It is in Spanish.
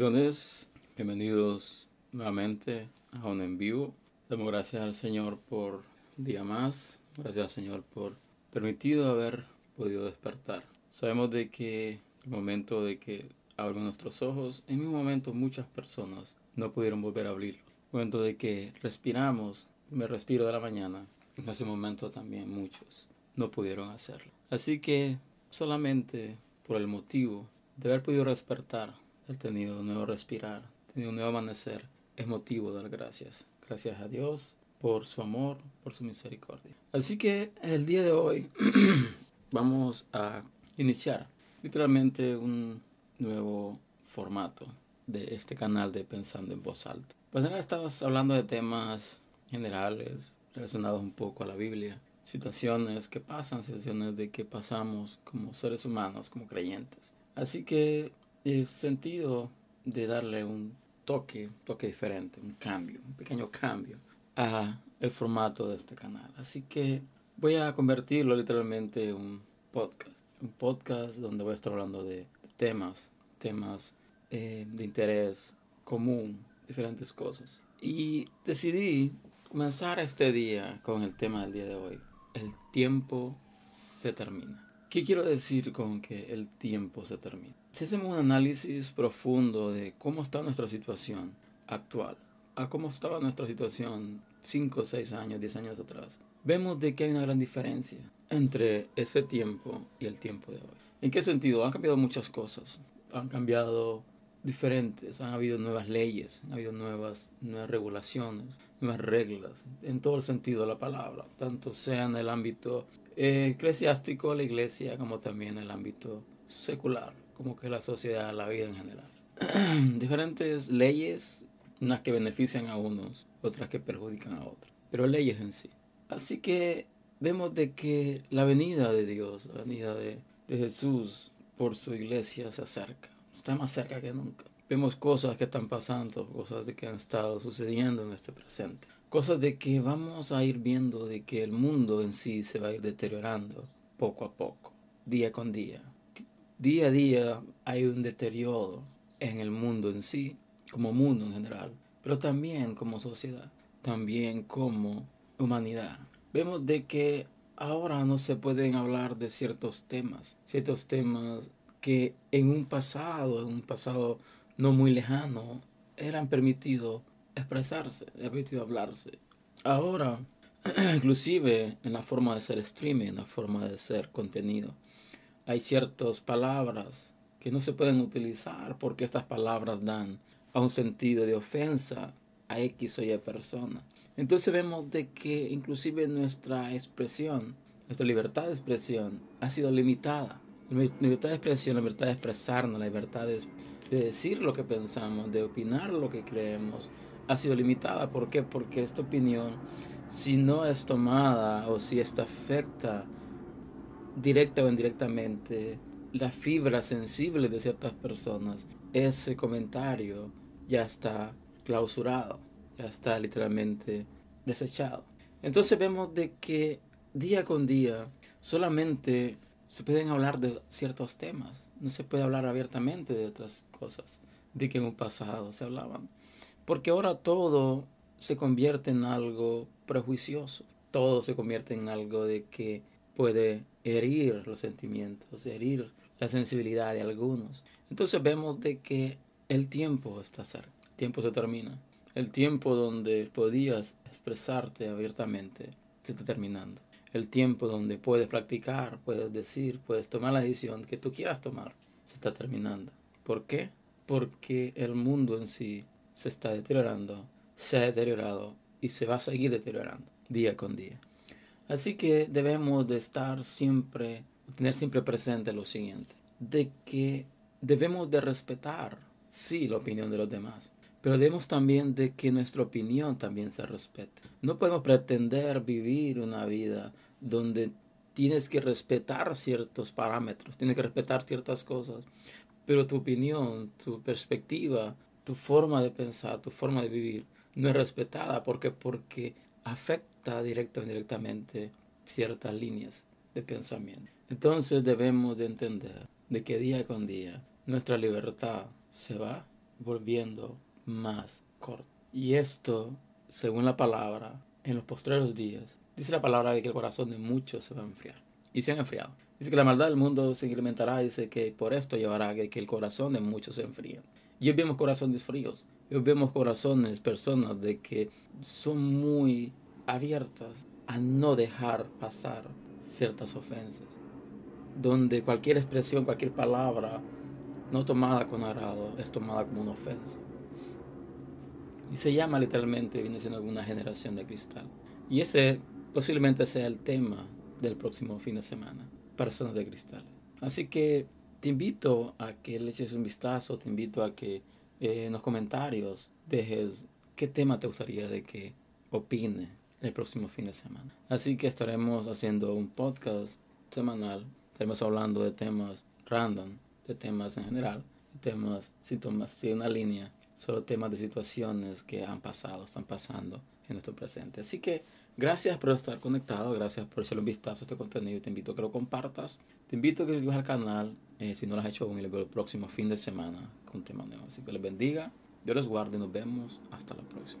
Bendiciones, bienvenidos nuevamente a un en vivo. Damos gracias al Señor por un día más, gracias al Señor por permitido haber podido despertar. Sabemos de que el momento de que abrimos nuestros ojos, en un momento muchas personas no pudieron volver a abrirlo. El momento de que respiramos, me respiro de la mañana, en ese momento también muchos no pudieron hacerlo. Así que solamente por el motivo de haber podido despertar, haber tenido un nuevo respirar, tenido un nuevo amanecer, es motivo de dar gracias. Gracias a Dios por su amor, por su misericordia. Así que el día de hoy vamos a iniciar literalmente un nuevo formato de este canal de Pensando en Voz Alta. Pues ahora estamos hablando de temas generales relacionados un poco a la Biblia, situaciones que pasan, situaciones de que pasamos como seres humanos, como creyentes. Así que el sentido de darle un toque, toque diferente, un cambio, un pequeño cambio a el formato de este canal. Así que voy a convertirlo literalmente en un podcast. Un podcast donde voy a estar hablando de, temas, temas eh, de interés común, diferentes cosas. Y decidí comenzar este día con el tema del día de hoy. El tiempo se termina. ¿Qué quiero decir con que el tiempo se termina? Si hacemos un análisis profundo de cómo está nuestra situación actual, a cómo estaba nuestra situación 5, 6 años, 10 años atrás, vemos de que hay una gran diferencia entre ese tiempo y el tiempo de hoy. ¿En qué sentido? Han cambiado muchas cosas. Han cambiado diferentes, han habido nuevas leyes, han habido nuevas, nuevas regulaciones, nuevas reglas, en todo el sentido de la palabra, tanto sea en el ámbito eclesiástico, la iglesia, como también en el ámbito secular, como que la sociedad, la vida en general. diferentes leyes, unas que benefician a unos, otras que perjudican a otros, pero leyes en sí. Así que vemos de que la venida de Dios, la venida de, de Jesús por su iglesia se acerca, está más cerca que nunca. Vemos cosas que están pasando, cosas de que han estado sucediendo en este presente. Cosas de que vamos a ir viendo de que el mundo en sí se va a ir deteriorando poco a poco, día con día. Día a día hay un deterioro en el mundo en sí, como mundo en general, pero también como sociedad, también como humanidad. Vemos de que ahora no se pueden hablar de ciertos temas, ciertos temas que en un pasado, en un pasado no muy lejano, eran permitidos expresarse, permitido hablarse. Ahora, inclusive en la forma de ser streaming, en la forma de ser contenido, hay ciertas palabras que no se pueden utilizar porque estas palabras dan a un sentido de ofensa a X o Y persona. Entonces vemos de que inclusive nuestra expresión, nuestra libertad de expresión ha sido limitada. La libertad de expresión, la libertad de expresarnos, la libertad de, decir lo que pensamos, de opinar lo que creemos, ha sido limitada. ¿Por qué? Porque esta opinión, si no es tomada o si esta afecta directa o indirectamente la fibra sensible de ciertas personas, ese comentario ya está clausurado, ya está literalmente desechado. Entonces vemos de que día con día solamente se pueden hablar de ciertos temas, no se puede hablar abiertamente de otras cosas de que en un pasado se hablaban. Porque ahora todo se convierte en algo prejuicioso, todo se convierte en algo de que puede herir los sentimientos, herir la sensibilidad de algunos. Entonces vemos de que el tiempo está cerca, el tiempo se termina. El tiempo donde podías expresarte abiertamente se está terminando. El tiempo donde puedes practicar, puedes decir, puedes tomar la decisión que tú quieras tomar, se está terminando. ¿Por qué? Porque el mundo en sí se está deteriorando, se ha deteriorado y se va a seguir deteriorando día con día. Así que debemos de estar siempre, tener siempre presente lo siguiente, de que debemos de respetar sí la opinión de los demás, pero debemos también de que nuestra opinión también se respete. No podemos pretender vivir una vida donde tienes que respetar ciertos parámetros, tienes que respetar ciertas cosas, pero tu opinión, tu perspectiva, tu forma de pensar, tu forma de vivir no es respetada porque porque afecta directa o indirectamente ciertas líneas de pensamiento. Entonces debemos de entender de que día con día nuestra libertad se va volviendo más corto. Y esto, según la palabra, en los postreros días, dice la palabra de que el corazón de muchos se va a enfriar. Y se han enfriado. Dice que la maldad del mundo se incrementará. Dice que por esto llevará a que, el corazón de muchos se enfríe. Y hoy vemos corazones fríos. Hoy vemos corazones, personas de que son muy abiertas a no dejar pasar ciertas ofensas. Donde cualquier expresión, cualquier palabra no tomada con agrado es tomada como una ofensa. Y se llama literalmente, viene siendo una generación de cristal. Y ese posiblemente sea el tema del próximo fin de semana, personas de cristal. Así que te invito a que le eches un vistazo, te invito a que eh, en los comentarios dejes qué tema te gustaría de que opine el próximo fin de semana. Así que estaremos haciendo un podcast semanal, estaremos hablando de temas random, de temas en general, de temas, síntomas, si una línea solo temas de situaciones que han pasado, están pasando en nuestro presente. Así que gracias por estar conectado, gracias por hacerle un vistazo a este contenido. Te invito a que lo compartas, te invito a que suscribas al canal eh, si no lo has hecho aún y el próximo fin de semana con tema nuevo. Así que les bendiga, Dios les guarde y nos vemos hasta la próxima.